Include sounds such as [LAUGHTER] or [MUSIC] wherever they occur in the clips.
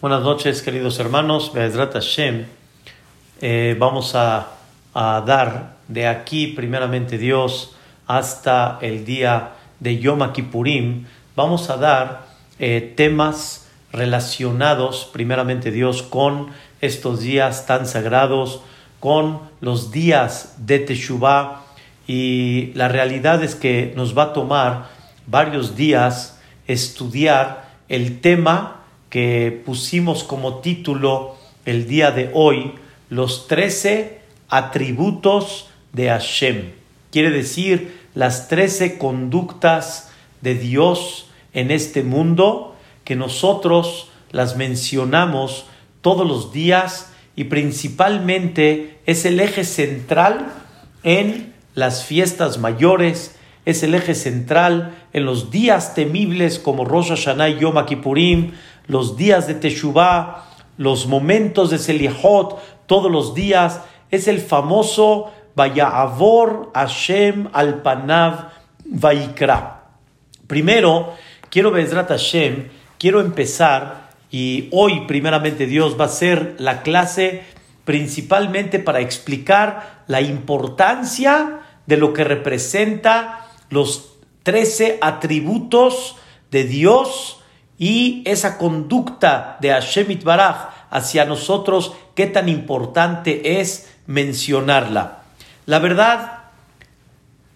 Buenas noches, queridos hermanos. Be'ezrat Hashem. Eh, vamos a, a, dar de aquí, primeramente Dios, hasta el día de Yom Kippurim. Vamos a dar eh, temas relacionados, primeramente Dios, con estos días tan sagrados, con los días de Teshuvah. Y la realidad es que nos va a tomar varios días estudiar el tema que pusimos como título el día de hoy, los trece atributos de Hashem. Quiere decir las trece conductas de Dios en este mundo que nosotros las mencionamos todos los días y principalmente es el eje central en las fiestas mayores, es el eje central en los días temibles como Rosh Hashanah y Yom Kippurim, los días de Teshuvah, los momentos de Selichot, todos los días, es el famoso Vayavor Hashem al Panav Vaikra. Primero, quiero Bezrat Hashem, quiero empezar y hoy primeramente Dios va a ser la clase principalmente para explicar la importancia de lo que representa los trece atributos de Dios y esa conducta de Hashem Baraj hacia nosotros, qué tan importante es mencionarla. La verdad,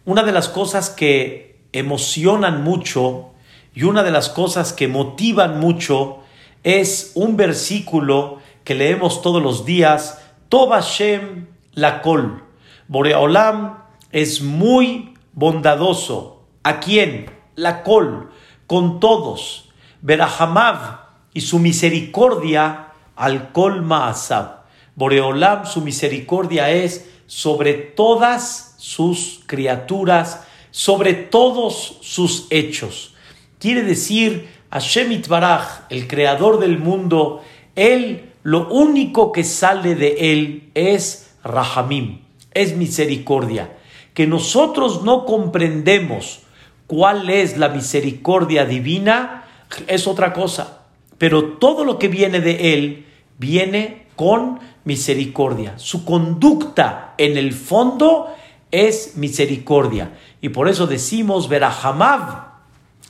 una de las cosas que emocionan mucho y una de las cosas que motivan mucho es un versículo que leemos todos los días, Toba Hashem la Kol. Boreolam es muy bondadoso. ¿A quién? La Kol, con todos. Berahamav y su misericordia al Colma Asab. Boreolam, su misericordia es sobre todas sus criaturas, sobre todos sus hechos. Quiere decir, Hashem Baraj, el creador del mundo, él, lo único que sale de él es Rahamim, es misericordia. Que nosotros no comprendemos cuál es la misericordia divina, es otra cosa. Pero todo lo que viene de Él viene con misericordia. Su conducta en el fondo es misericordia. Y por eso decimos Verahamav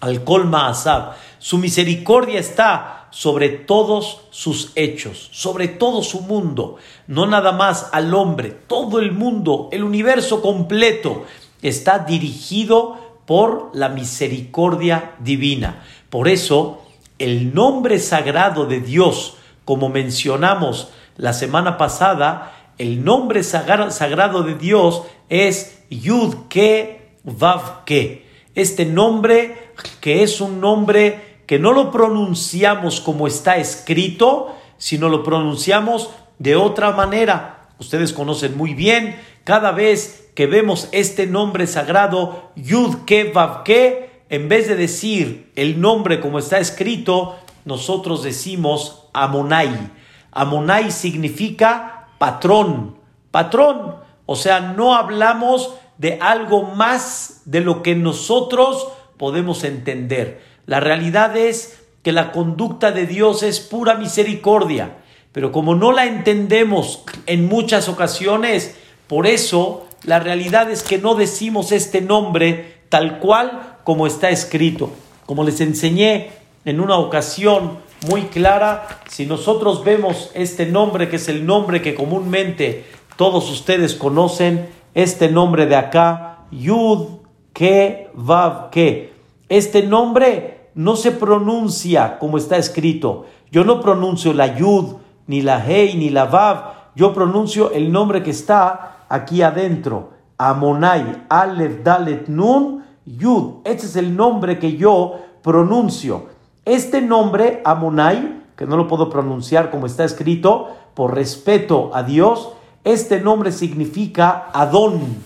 al Colma Asab. Su misericordia está sobre todos sus hechos, sobre todo su mundo, no nada más al hombre, todo el mundo, el universo completo está dirigido por la misericordia divina. Por eso, el nombre sagrado de Dios, como mencionamos la semana pasada, el nombre sagrado de Dios es Yud Ke Vav Ke. Este nombre que es un nombre que no lo pronunciamos como está escrito, sino lo pronunciamos de otra manera. Ustedes conocen muy bien, cada vez que vemos este nombre sagrado, Yud Ke Vav Ke, en vez de decir el nombre como está escrito, nosotros decimos Amonai. Amonai significa patrón, patrón. O sea, no hablamos de algo más de lo que nosotros podemos entender. La realidad es que la conducta de Dios es pura misericordia, pero como no la entendemos en muchas ocasiones, por eso la realidad es que no decimos este nombre tal cual como está escrito. Como les enseñé en una ocasión muy clara, si nosotros vemos este nombre, que es el nombre que comúnmente todos ustedes conocen, este nombre de acá, Yud Ke Vav Ke. Este nombre no se pronuncia como está escrito. Yo no pronuncio la Yud, ni la Hei, ni la Vav. Yo pronuncio el nombre que está aquí adentro. Amonai, Aleph, Dalet, Nun, Yud. Este es el nombre que yo pronuncio. Este nombre, Amonai, que no lo puedo pronunciar como está escrito, por respeto a Dios, este nombre significa Adón.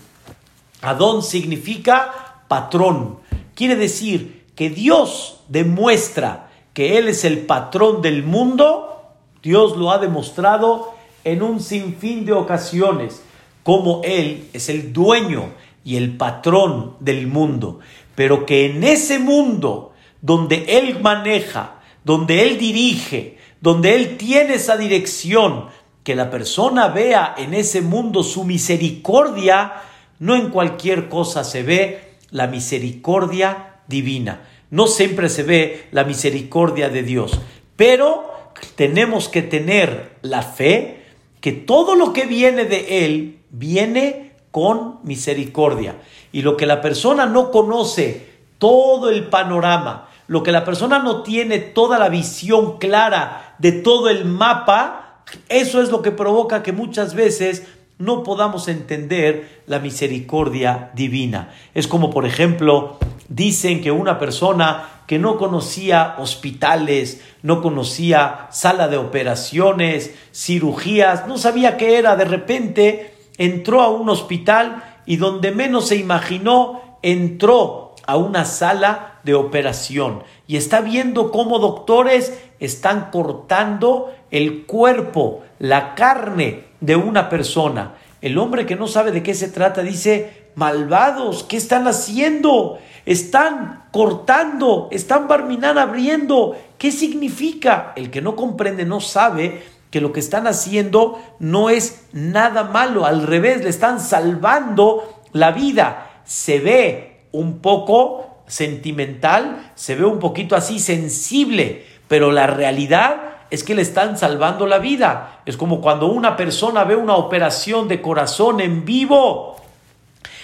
Adón significa patrón. Quiere decir que Dios demuestra que Él es el patrón del mundo. Dios lo ha demostrado en un sinfín de ocasiones, como Él es el dueño y el patrón del mundo, pero que en ese mundo donde Él maneja, donde Él dirige, donde Él tiene esa dirección, que la persona vea en ese mundo su misericordia, no en cualquier cosa se ve la misericordia divina. No siempre se ve la misericordia de Dios, pero tenemos que tener la fe que todo lo que viene de Él viene con misericordia. Y lo que la persona no conoce, todo el panorama, lo que la persona no tiene toda la visión clara de todo el mapa, eso es lo que provoca que muchas veces no podamos entender la misericordia divina. Es como, por ejemplo, dicen que una persona que no conocía hospitales, no conocía sala de operaciones, cirugías, no sabía qué era, de repente entró a un hospital y donde menos se imaginó, entró a una sala de operación y está viendo cómo doctores están cortando el cuerpo, la carne de una persona. El hombre que no sabe de qué se trata dice, malvados, ¿qué están haciendo? Están cortando, están barminan abriendo. ¿Qué significa? El que no comprende no sabe que lo que están haciendo no es nada malo, al revés, le están salvando la vida. Se ve un poco sentimental, se ve un poquito así sensible, pero la realidad es que le están salvando la vida. Es como cuando una persona ve una operación de corazón en vivo.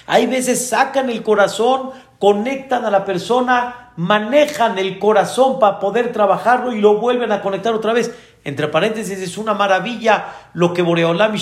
Hay veces sacan el corazón, conectan a la persona, manejan el corazón para poder trabajarlo y lo vuelven a conectar otra vez. Entre paréntesis, es una maravilla lo que Boreolam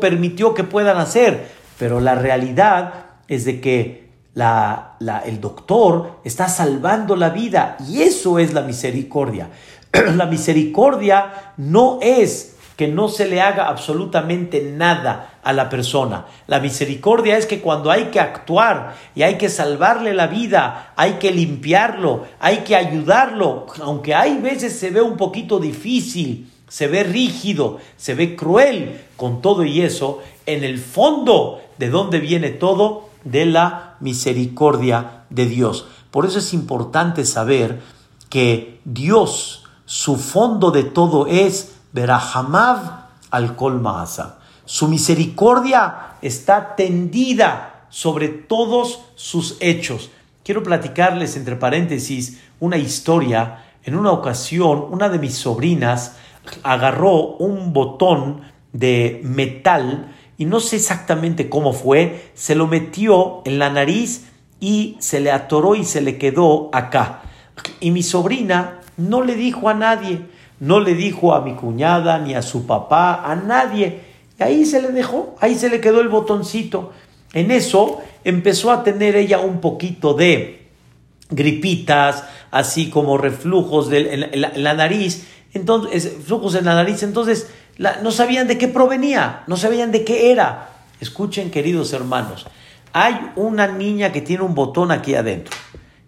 permitió que puedan hacer. Pero la realidad es de que la, el doctor está salvando la vida y eso es la misericordia. [CLEARS THROAT] la misericordia no es que no se le haga absolutamente nada a la persona. La misericordia es que cuando hay que actuar y hay que salvarle la vida, hay que limpiarlo, hay que ayudarlo, aunque hay veces se ve un poquito difícil, se ve rígido, se ve cruel con todo y eso, en el fondo de dónde viene todo, de la misericordia de Dios. Por eso es importante saber que Dios, su fondo de todo es Berahamav al Kol Su misericordia está tendida sobre todos sus hechos. Quiero platicarles, entre paréntesis, una historia. En una ocasión, una de mis sobrinas agarró un botón de metal y no sé exactamente cómo fue, se lo metió en la nariz y se le atoró y se le quedó acá. Y mi sobrina no le dijo a nadie, no le dijo a mi cuñada ni a su papá, a nadie. Y ahí se le dejó, ahí se le quedó el botoncito. En eso empezó a tener ella un poquito de gripitas, así como reflujos de, en, la, nariz, entonces, flujos en la nariz, entonces no sabían de qué provenía, no sabían de qué era. Escuchen, queridos hermanos, hay una niña que tiene un botón aquí adentro.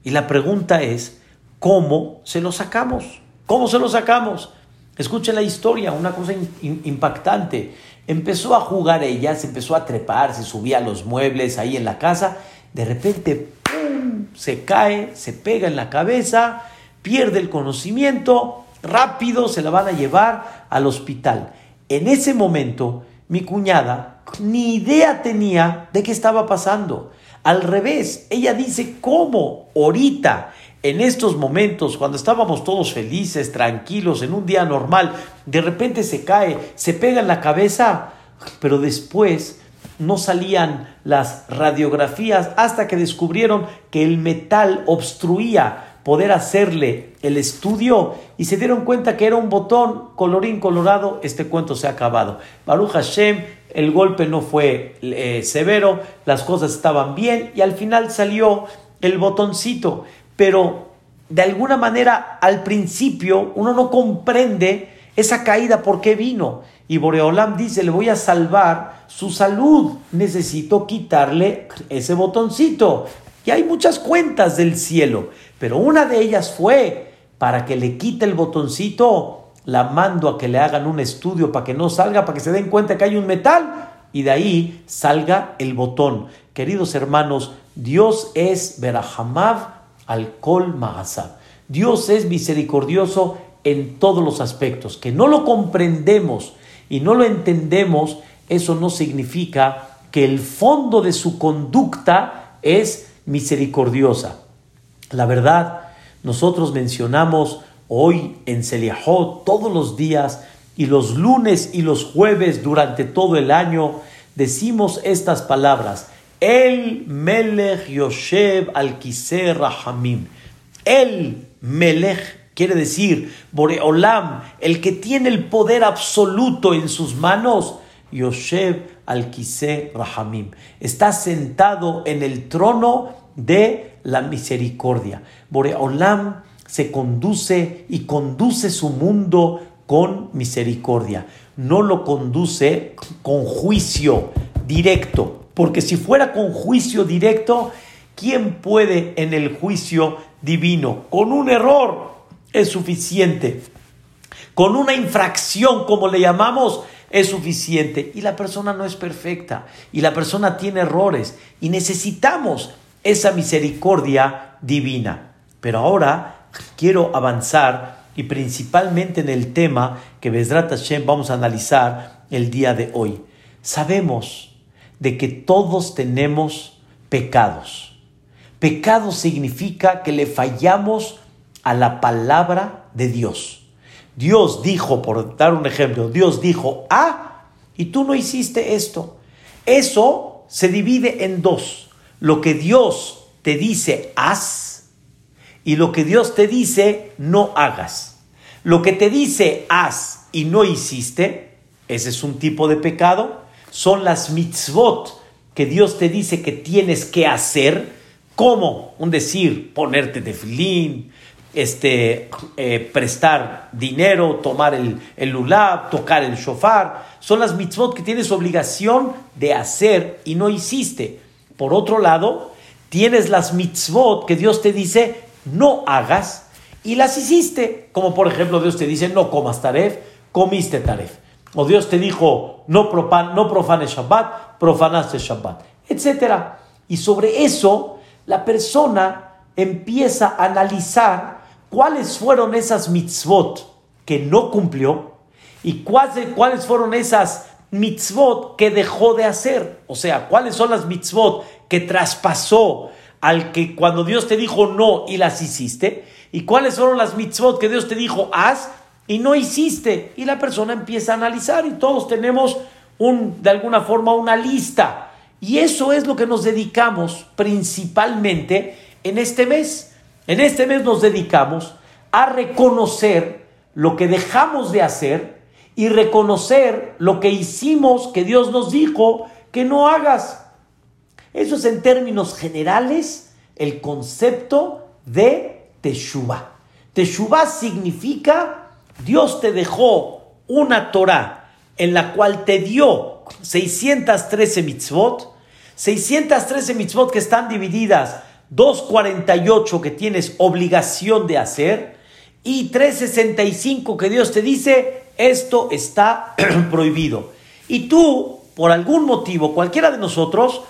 Y la pregunta es, ¿Cómo se lo sacamos? ¿Cómo se lo sacamos? Escuchen la historia, una cosa impactante. Empezó a jugar ella, se empezó a trepar, se subía a los muebles ahí en la casa. De repente, ¡pum! se cae, se pega en la cabeza, pierde el conocimiento, rápido se la van a llevar al hospital. En ese momento, mi cuñada ni idea tenía de qué estaba pasando. Al revés, ella dice, ¿cómo? Ahorita en estos momentos, cuando estábamos todos felices, tranquilos, en un día normal, de repente se cae, se pega en la cabeza, pero después no salían las radiografías hasta que descubrieron que el metal obstruía poder hacerle el estudio y se dieron cuenta que era un botón colorín colorado, este cuento se ha acabado. Baruch Hashem, el golpe no fue eh, severo, las cosas estaban bien y al final salió el botoncito pero de alguna manera al principio uno no comprende esa caída por qué vino. Y Boreolam dice, le voy a salvar su salud, necesito quitarle ese botoncito. Y hay muchas cuentas del cielo, pero una de ellas fue para que le quite el botoncito, la mando a que le hagan un estudio para que no salga, para que se den cuenta que hay un metal y de ahí salga el botón. Queridos hermanos, Dios es Berahamav al Kol Dios es misericordioso en todos los aspectos. Que no lo comprendemos y no lo entendemos, eso no significa que el fondo de su conducta es misericordiosa. La verdad, nosotros mencionamos hoy en Seliahot todos los días y los lunes y los jueves durante todo el año decimos estas palabras. El Melech Yoshev al Rahamim. El Melech quiere decir Boreolam, el que tiene el poder absoluto en sus manos. Yoshev al Rahamim. Está sentado en el trono de la misericordia. Boreolam se conduce y conduce su mundo con misericordia. No lo conduce con juicio directo, porque si fuera con juicio directo, ¿quién puede en el juicio divino? Con un error es suficiente. Con una infracción, como le llamamos, es suficiente. Y la persona no es perfecta. Y la persona tiene errores. Y necesitamos esa misericordia divina. Pero ahora quiero avanzar y principalmente en el tema que Besrat Hashem vamos a analizar el día de hoy. Sabemos de que todos tenemos pecados. Pecado significa que le fallamos a la palabra de Dios. Dios dijo, por dar un ejemplo, Dios dijo, ah, y tú no hiciste esto. Eso se divide en dos. Lo que Dios te dice, haz, y lo que Dios te dice, no hagas. Lo que te dice, haz y no hiciste, ese es un tipo de pecado. Son las mitzvot que Dios te dice que tienes que hacer, como un decir, ponerte de filín, este, eh, prestar dinero, tomar el, el lulab, tocar el shofar. Son las mitzvot que tienes obligación de hacer y no hiciste. Por otro lado, tienes las mitzvot que Dios te dice, no hagas y las hiciste. Como por ejemplo Dios te dice no comas taref, comiste taref. O Dios te dijo no, no profanes Shabbat, profanaste Shabbat, etc. Y sobre eso la persona empieza a analizar cuáles fueron esas mitzvot que no cumplió y cuáles fueron esas mitzvot que dejó de hacer. O sea, cuáles son las mitzvot que traspasó al que cuando Dios te dijo no y las hiciste? ¿Y cuáles fueron las mitzvot que Dios te dijo haz y no hiciste? Y la persona empieza a analizar y todos tenemos un, de alguna forma una lista. Y eso es lo que nos dedicamos principalmente en este mes. En este mes nos dedicamos a reconocer lo que dejamos de hacer y reconocer lo que hicimos que Dios nos dijo que no hagas. Eso es en términos generales el concepto de Teshuvah. Teshuvah significa Dios te dejó una Torah en la cual te dio 613 mitzvot, 613 mitzvot que están divididas, 248 que tienes obligación de hacer y 365 que Dios te dice, esto está [CLEARS THROAT] prohibido. Y tú, por algún motivo, cualquiera de nosotros,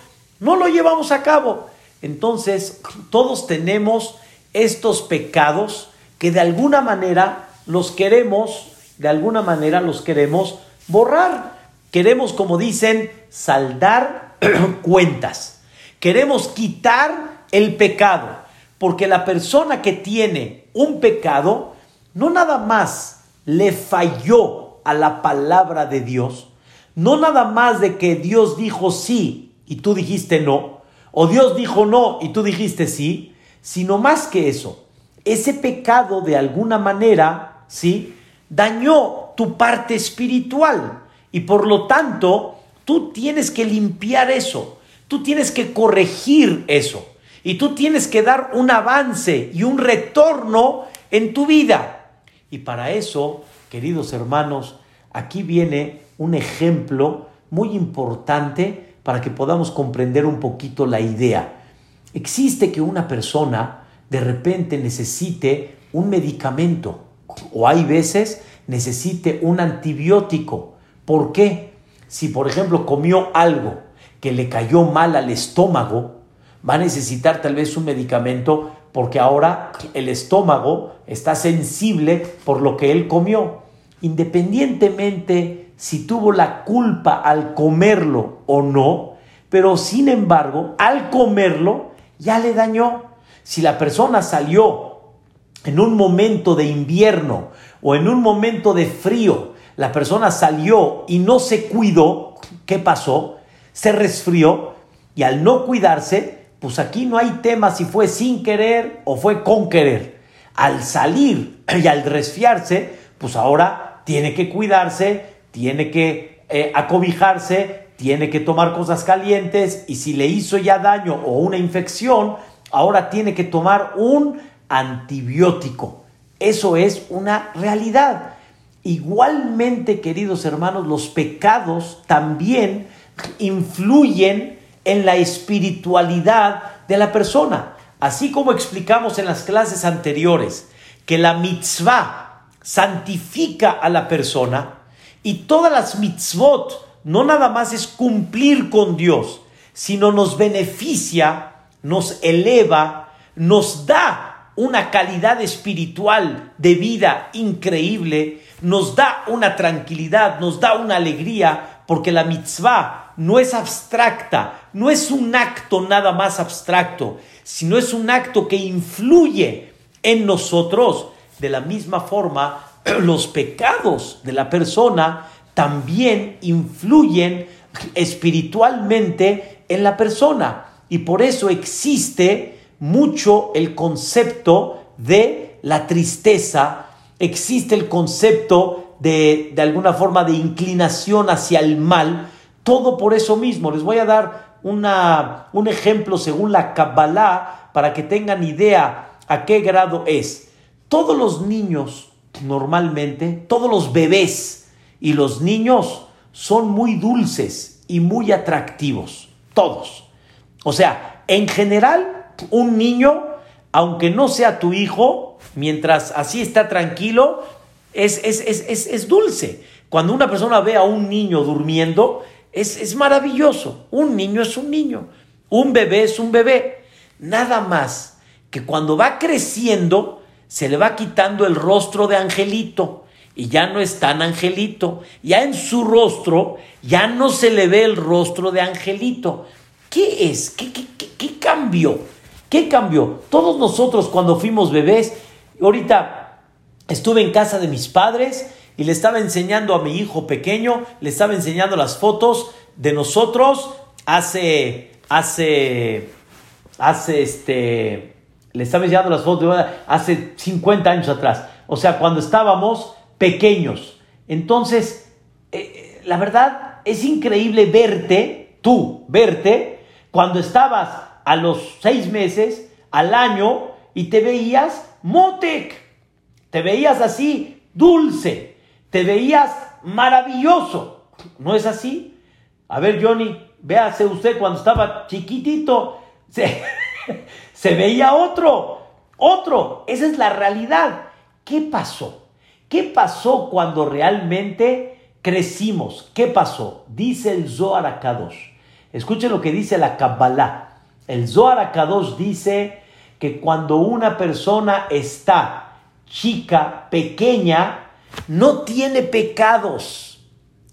no lo llevamos a cabo. Entonces, todos tenemos estos pecados que de alguna manera los queremos, de alguna manera los queremos borrar. Queremos, como dicen, saldar [CLEARS THROAT] cuentas. Queremos quitar el pecado. Porque la persona que tiene un pecado no nada más le falló a la palabra de Dios, no nada más de que Dios dijo sí y tú dijiste no, o Dios dijo no y tú dijiste sí, sino más que eso, ese pecado de alguna manera, ¿sí? Dañó tu parte espiritual y por lo tanto tú tienes que limpiar eso, tú tienes que corregir eso y tú tienes que dar un avance y un retorno en tu vida. Y para eso, queridos hermanos, aquí viene un ejemplo muy importante para que podamos comprender un poquito la idea. Existe que una persona de repente necesite un medicamento o hay veces necesite un antibiótico. ¿Por qué? Si por ejemplo comió algo que le cayó mal al estómago, va a necesitar tal vez un medicamento porque ahora el estómago está sensible por lo que él comió. Independientemente si tuvo la culpa al comerlo o no, pero sin embargo, al comerlo ya le dañó. Si la persona salió en un momento de invierno o en un momento de frío, la persona salió y no se cuidó, ¿qué pasó? Se resfrió y al no cuidarse, pues aquí no hay tema si fue sin querer o fue con querer. Al salir [CLEARS THROAT] y al resfriarse, pues ahora tiene que cuidarse, tiene que eh, acobijarse, tiene que tomar cosas calientes y si le hizo ya daño o una infección, ahora tiene que tomar un antibiótico. Eso es una realidad. Igualmente, queridos hermanos, los pecados también influyen en la espiritualidad de la persona. Así como explicamos en las clases anteriores que la mitzvah santifica a la persona y todas las mitzvot no nada más es cumplir con Dios, sino nos beneficia, nos eleva, nos da una calidad espiritual de vida increíble, nos da una tranquilidad, nos da una alegría, porque la mitzvah no es abstracta, no es un acto nada más abstracto, sino es un acto que influye en nosotros. De la misma forma, [CLEARS THROAT] los pecados de la persona también influyen espiritualmente en la persona. Y por eso existe mucho el concepto de la tristeza, existe el concepto de, de alguna forma de inclinación hacia el mal, todo por eso mismo. Les voy a dar una, un ejemplo según la Kabbalah para que tengan idea a qué grado es. Todos los niños, normalmente, todos los bebés y los niños son muy dulces y muy atractivos. Todos. O sea, en general, un niño, aunque no sea tu hijo, mientras así está tranquilo, es, es, es, es dulce. Cuando una persona ve a un niño durmiendo, es, maravilloso. Un niño es un niño. Un bebé es un bebé. Nada más que cuando va creciendo, se le va quitando el rostro de angelito y ya no es tan angelito. Ya en su rostro ya no se le ve el rostro de angelito. ¿Qué es? ¿Qué, qué, qué, qué cambió? ¿Qué cambió? Todos nosotros cuando fuimos bebés, ahorita estuve en casa de mis padres y le estaba enseñando a mi hijo pequeño, le estaba enseñando las fotos de nosotros hace, hace, hace este, le estaba enseñando las fotos de hace 50 años atrás, o sea, cuando estábamos pequeños. Entonces, eh, la verdad es increíble verte, tú, verte, cuando estabas a los seis meses, al año, y te veías motec, te veías así, dulce, te veías maravilloso. ¿No es así? A ver, Johnny, véase usted cuando estaba chiquitito, [LAUGHS] se, se veía otro, otro. Esa es la realidad. ¿Qué pasó? ¿Qué pasó cuando realmente crecimos? ¿Qué pasó? Dice el Zohar Akadosh. Escuchen lo que dice la Kabbalah. El Zohar Akadosh dice que cuando una persona está chica, pequeña, no tiene pecados.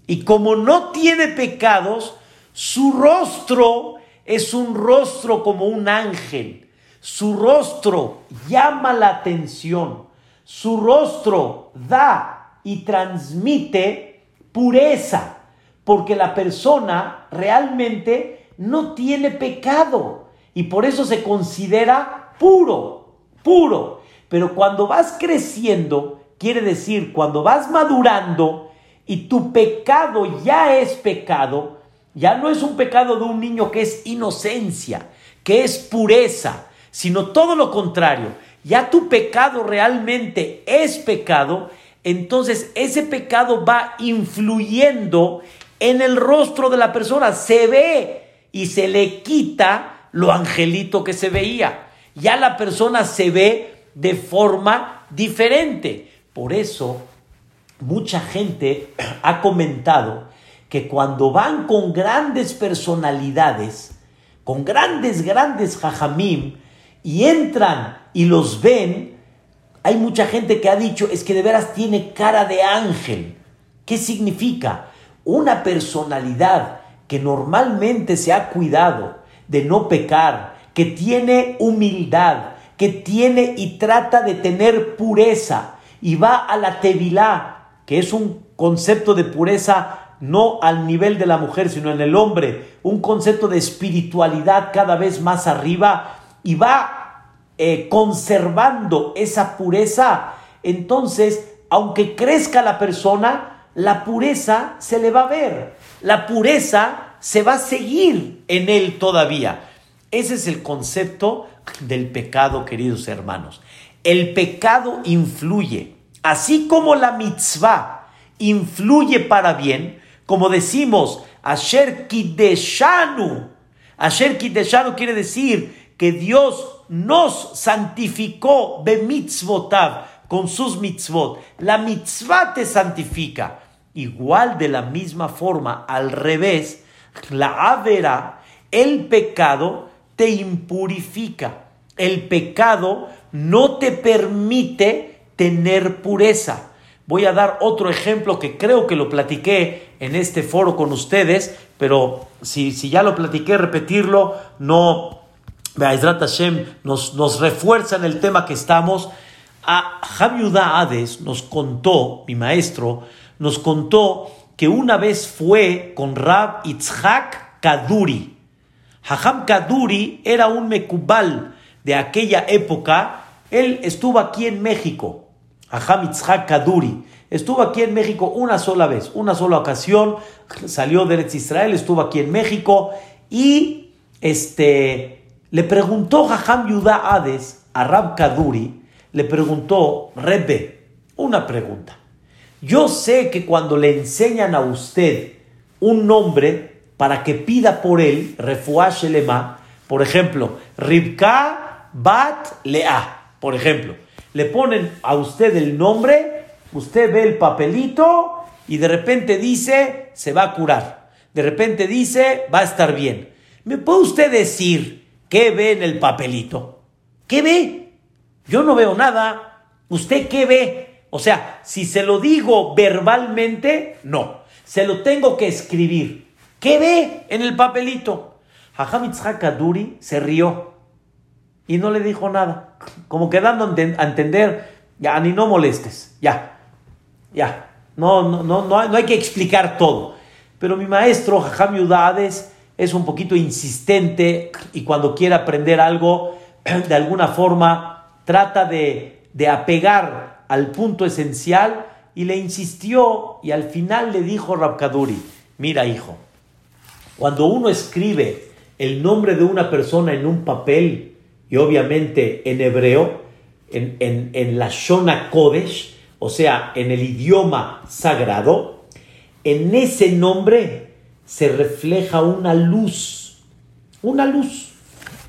Y como no tiene pecados, su rostro es un rostro como un ángel. Su rostro llama la atención. Su rostro da y transmite pureza, porque la persona realmente no tiene pecado y por eso se considera puro, puro. Pero cuando vas creciendo, Quiere decir, cuando vas madurando y tu pecado ya es pecado, ya no es un pecado de un niño que es inocencia, que es pureza, sino todo lo contrario. Ya tu pecado realmente es pecado, entonces ese pecado va influyendo en el rostro de la persona, se ve y se le quita lo angelito que se veía. Ya la persona se ve de forma diferente. Por eso, mucha gente [CLEARS THROAT] ha comentado que cuando van con grandes personalidades, con grandes, grandes jajamim, y entran y los ven, hay mucha gente que ha dicho, es que de veras tiene cara de ángel. ¿Qué significa? Una personalidad que normalmente se ha cuidado de no pecar, que tiene humildad, que tiene y trata de tener pureza y va a la tevilá, que es un concepto de pureza no al nivel de la mujer, sino en el hombre, un concepto de espiritualidad cada vez más arriba y va eh, conservando esa pureza, entonces, aunque crezca la persona, la pureza se le va a ver, la pureza se va a seguir en él todavía. Ese es el concepto del pecado, queridos hermanos. El pecado influye, así como la mitzvah influye para bien, como decimos, Asher Kideshanu. Asher Kideshanu quiere decir que Dios nos santificó de mitzvotav, con sus mitzvot. La mitzvah te santifica. Igual de la misma forma, al revés, la avera, el pecado, te impurifica. El pecado no te permite tener pureza. Voy a dar otro ejemplo que creo que lo platiqué en este foro con ustedes, pero si, si ya lo platiqué, repetirlo, no, Hashem nos, nos refuerza en el tema que estamos. A Javiuda Hades nos contó, mi maestro, nos contó que una vez fue con Rab Itzhak Kaduri. Hajam Kaduri era un mekubal de aquella época. Él estuvo aquí en México. Hajam Itzhak Kaduri. Estuvo aquí en México una sola vez, una sola ocasión. Salió de Israel, estuvo aquí en México y este, le preguntó Jajam Yudá Hades a Rab Kaduri, le preguntó, Rebbe, una pregunta. Yo sé que cuando le enseñan a usted un nombre para que pida por él, Refuash Lema, por ejemplo, Ribka Bat Lea, por ejemplo, le ponen a usted el nombre Usted ve el papelito y de repente dice, se va a curar. De repente dice, va a estar bien. ¿Me puede usted decir qué ve en el papelito? ¿Qué ve? Yo no veo nada. ¿Usted qué ve? O sea, si se lo digo verbalmente, no. Se lo tengo que escribir. ¿Qué ve en el papelito? Hajam Kaduri se rió y no le dijo nada. Como quedando a entender, ya, ni no molestes, ya. Ya, no, no, no, no, hay que explicar todo. Pero mi maestro, Jajam Yudades, es un poquito insistente y cuando quiere aprender algo, [CLEARS THROAT] de alguna forma, trata de, de apegar al punto esencial y le insistió y al final le dijo Rabkaduri, mira hijo, cuando uno escribe el nombre de una persona en un papel y obviamente en hebreo, en, en, en la Shona Kodesh, o sea, en el idioma sagrado, en ese nombre se refleja una luz, una luz.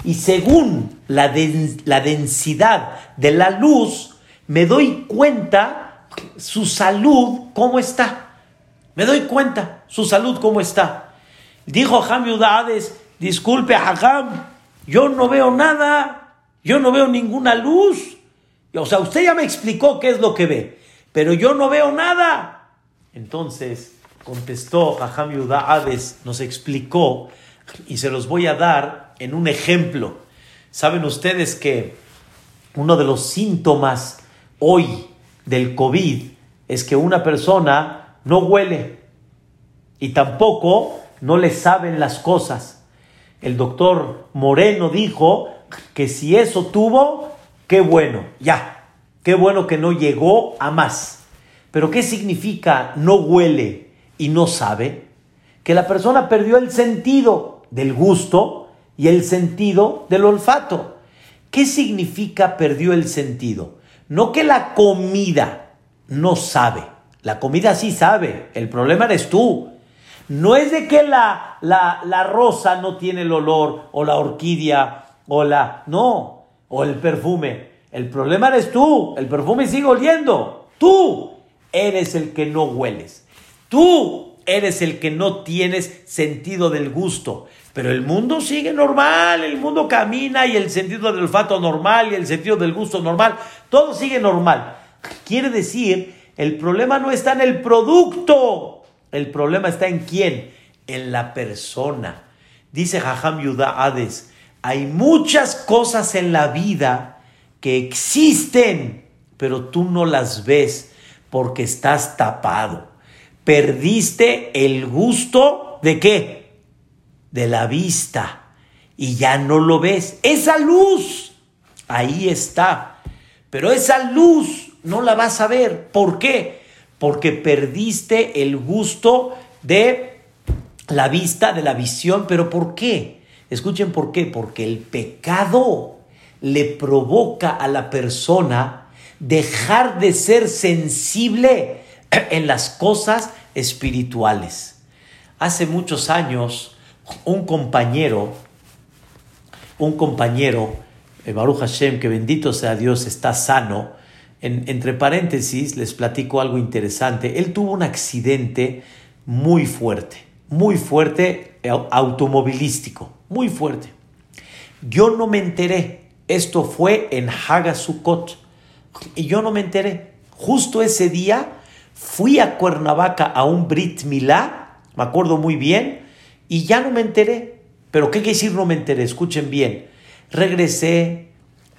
Y según la, la densidad de la luz, me doy cuenta su salud cómo está. Me doy cuenta su salud cómo está. Dijo Ham Yudades, disculpe Hagam, yo no veo nada, yo no veo ninguna luz. O sea, usted ya me explicó qué es lo que ve pero yo no veo nada. Entonces contestó Jajam Yudá Hades, nos explicó, y se los voy a dar en un ejemplo. Saben ustedes que uno de los síntomas hoy del COVID es que una persona no huele y tampoco no le saben las cosas. El doctor Moreno dijo que si eso tuvo, qué bueno, ya, Qué bueno que no llegó a más. Pero ¿qué significa no huele y no sabe? Que la persona perdió el sentido del gusto y el sentido del olfato. ¿Qué significa perdió el sentido? No que la comida no sabe. La comida sí sabe. El problema eres tú. No es de que la, la, la rosa no tiene el olor o la orquídea o la... No, o el perfume. El problema eres tú. El perfume sigue oliendo. Tú eres el que no hueles. Tú eres el que no tienes sentido del gusto. Pero el mundo sigue normal, el mundo camina y el sentido del olfato normal y el sentido del gusto normal, todo sigue normal. Quiere decir, el problema no está en el producto, el problema está en quién, en la persona. Dice Jajam Yudá Hades, hay muchas cosas en la vida que existen, pero tú no las ves porque estás tapado. Perdiste el gusto de qué? De la vista. Y ya no lo ves. Esa luz, ahí está. Pero esa luz no la vas a ver. ¿Por qué? Porque perdiste el gusto de la vista, de la visión. ¿Pero por qué? Escuchen por qué. Porque el pecado le provoca a la persona dejar de ser sensible en las cosas espirituales. Hace muchos años, un compañero, un compañero, eh, Baruch Hashem, que bendito sea Dios, está sano. entre paréntesis, les platico algo interesante. Él tuvo un accidente muy fuerte, muy fuerte, eh, automovilístico, muy fuerte. Yo no me enteré. Esto fue en Hagasukot. Y yo no me enteré. Justo ese día Fui a Cuernavaca a un Brit Milá, me acuerdo muy bien, y ya no me enteré. Pero ¿qué quiere decir no me enteré? Escuchen bien. Regresé,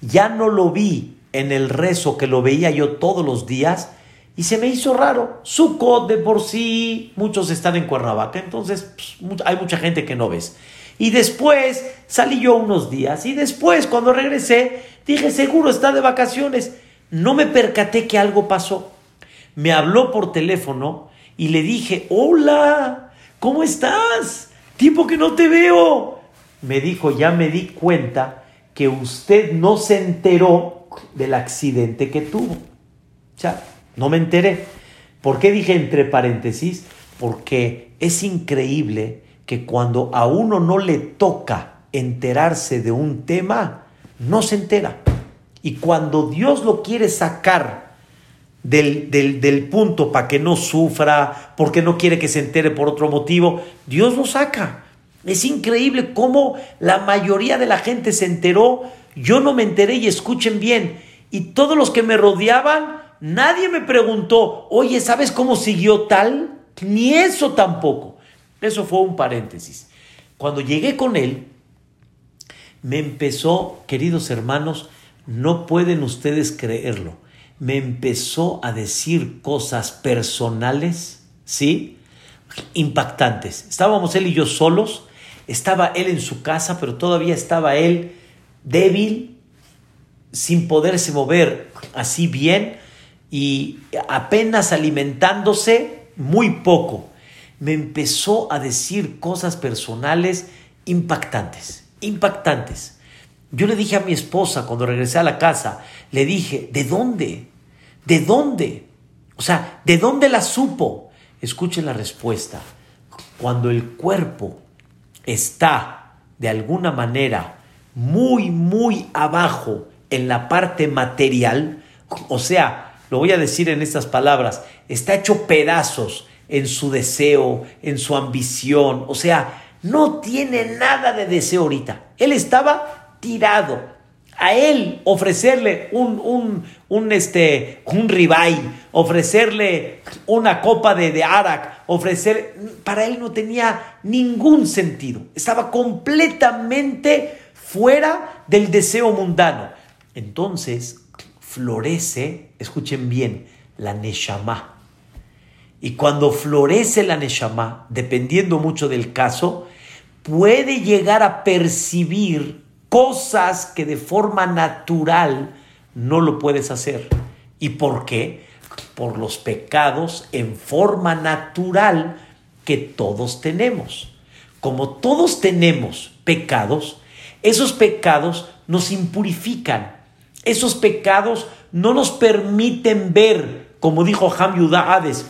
ya no lo vi en el rezo que lo veía yo todos los días y se me hizo raro. Sucot de por sí, muchos están en Cuernavaca, entonces pues, hay mucha gente que no ves. Y después salí yo unos días y después cuando regresé dije, seguro está de vacaciones. No me percaté que algo pasó me habló por teléfono y le dije, hola, ¿cómo estás? Tiempo que no te veo. Me dijo, ya me di cuenta que usted no se enteró del accidente que tuvo. O sea, no me enteré. ¿Por qué dije entre paréntesis? Porque es increíble que cuando a uno no le toca enterarse de un tema, no se entera. Y cuando Dios lo quiere sacar del, punto para que no sufra, porque no quiere que se entere por otro motivo, Dios lo saca. Es increíble cómo la mayoría de la gente se enteró, yo no me enteré y escuchen bien, y todos los que me rodeaban, nadie me preguntó, oye, ¿sabes cómo siguió tal? Ni eso tampoco. Eso fue un paréntesis. Cuando llegué con él, me empezó, queridos hermanos, no pueden ustedes creerlo me empezó a decir cosas personales, ¿sí? Impactantes. Estábamos él y yo solos, estaba él en su casa, pero todavía estaba él débil, sin poderse mover así bien y apenas alimentándose muy poco. Me empezó a decir cosas personales impactantes, impactantes. Yo le dije a mi esposa cuando regresé a la casa, le dije, ¿de dónde? ¿De dónde? O sea, ¿de dónde la supo? Escuchen la respuesta. Cuando el cuerpo está de alguna manera muy, muy abajo en la parte material, o sea, lo voy a decir en estas palabras, está hecho pedazos en su deseo, en su ambición, o sea, no tiene nada de deseo ahorita. Él estaba tirado. A él ofrecerle un, un, un, este, un ribay, ofrecerle una copa de, de arak, ofrecer, para él no tenía ningún sentido. Estaba completamente fuera del deseo mundano. Entonces florece, escuchen bien, la Neshama. Y cuando florece la Neshama, dependiendo mucho del caso, puede llegar a percibir cosas que de forma natural no lo puedes hacer. ¿Y por qué? Por los pecados en forma natural que todos tenemos. Como todos tenemos pecados, esos pecados nos impurifican. Esos pecados no nos permiten ver, como dijo Ham Hades,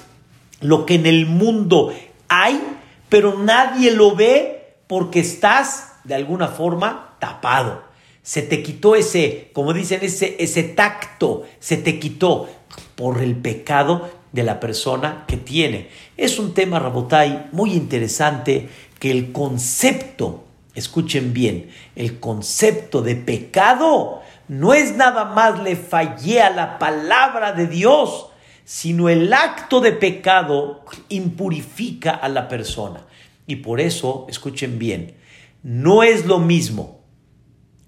lo que en el mundo hay, pero nadie lo ve porque estás de alguna forma tapado. Se te quitó ese, como dicen, ese, ese tacto, se te quitó por el pecado, de la persona que tiene. Es un tema, Rabotai, muy interesante que el concepto, escuchen bien, el concepto de pecado no es nada más le fallé a la palabra de Dios, sino el acto de pecado impurifica a la persona. Y por eso, escuchen bien, no es lo mismo,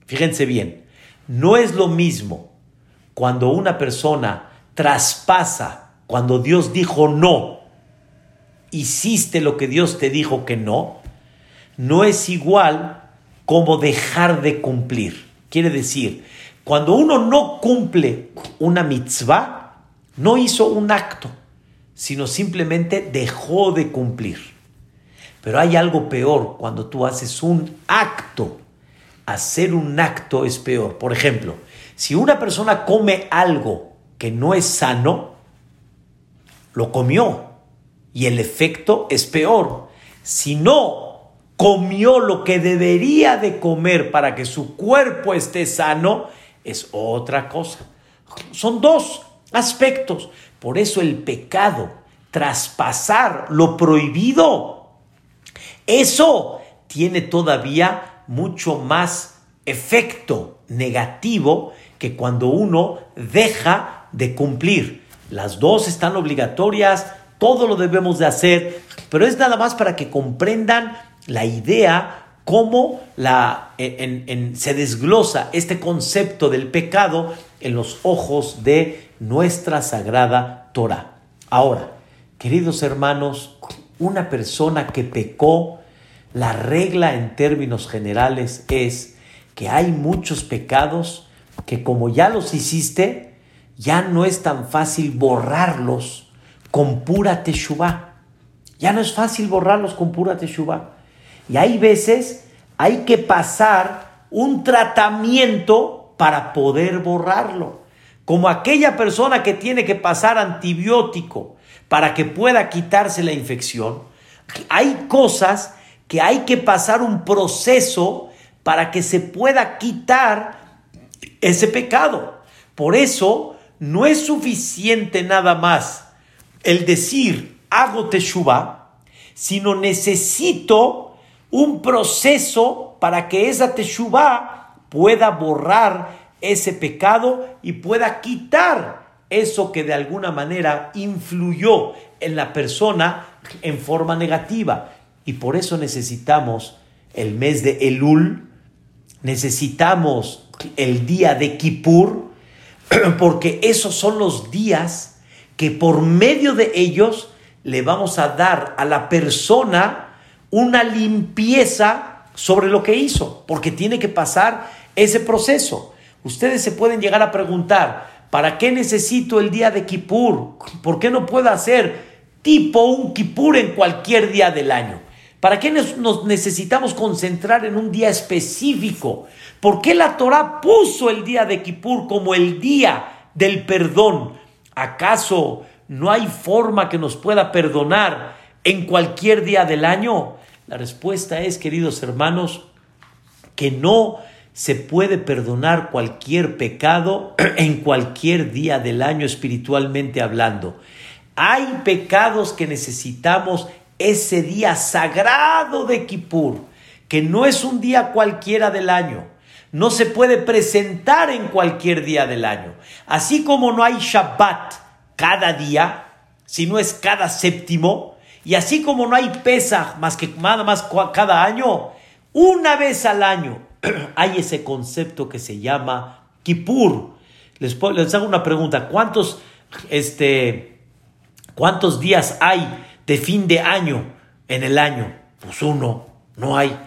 fíjense bien, no es lo mismo cuando una persona traspasa, cuando Dios dijo no, hiciste lo que Dios te dijo que no, no es igual como dejar de cumplir. Quiere decir, cuando uno no cumple una mitzvah, no hizo un acto, sino simplemente dejó de cumplir. Pero hay algo peor cuando tú haces un acto. Hacer un acto es peor. Por ejemplo, si una persona come algo que no es sano, lo comió y el efecto es peor. Si no comió lo que debería de comer para que su cuerpo esté sano, es otra cosa. Son dos aspectos. Por eso el pecado, traspasar lo prohibido, eso tiene todavía mucho más efecto negativo que cuando uno deja de cumplir. Las dos están obligatorias, todo lo debemos de hacer, pero es nada más para que comprendan la idea, cómo la, se desglosa este concepto del pecado en los ojos de nuestra sagrada Torah. Ahora, queridos hermanos, una persona que pecó, la regla en términos generales es que hay muchos pecados que como ya los hiciste, ya no es tan fácil borrarlos con pura teshuvah. Ya no es fácil borrarlos con pura teshuvah. Y hay veces hay que pasar un tratamiento para poder borrarlo. Como aquella persona que tiene que pasar antibiótico para que pueda quitarse la infección. Hay cosas que hay que pasar un proceso para que se pueda quitar ese pecado. Por eso no es suficiente nada más el decir hago teshuva, sino necesito un proceso para que esa teshuva pueda borrar ese pecado y pueda quitar eso que de alguna manera influyó en la persona en forma negativa. Y por eso necesitamos el mes de Elul, necesitamos el día de Kippur, [CLEARS THROAT] porque esos son los días que por medio de ellos le vamos a dar a la persona una limpieza sobre lo que hizo, porque tiene que pasar ese proceso. Ustedes se pueden llegar a preguntar, ¿para qué necesito el día de Kippur? ¿Por qué no puedo hacer tipo un Kippur en cualquier día del año? ¿Para qué nos, necesitamos concentrar en un día específico? ¿Por qué la Torah puso el día de Kippur como el día del perdón? ¿Acaso no hay forma que nos pueda perdonar en cualquier día del año? La respuesta es, queridos hermanos, que no se puede perdonar cualquier pecado [CLEARS THROAT] en cualquier día del año espiritualmente hablando. Hay pecados que necesitamos ese día sagrado de Kippur, que no es un día cualquiera del año, no se puede presentar en cualquier día del año. Así como no hay Shabbat cada día, sino es cada séptimo, y así como no hay Pesach más que nada más cada año, una vez al año [CLEARS THROAT] hay ese concepto que se llama Kippur. Les, les hago una pregunta, ¿cuántos, este, ¿cuántos días hay de fin de año en el año? Pues uno, no hay.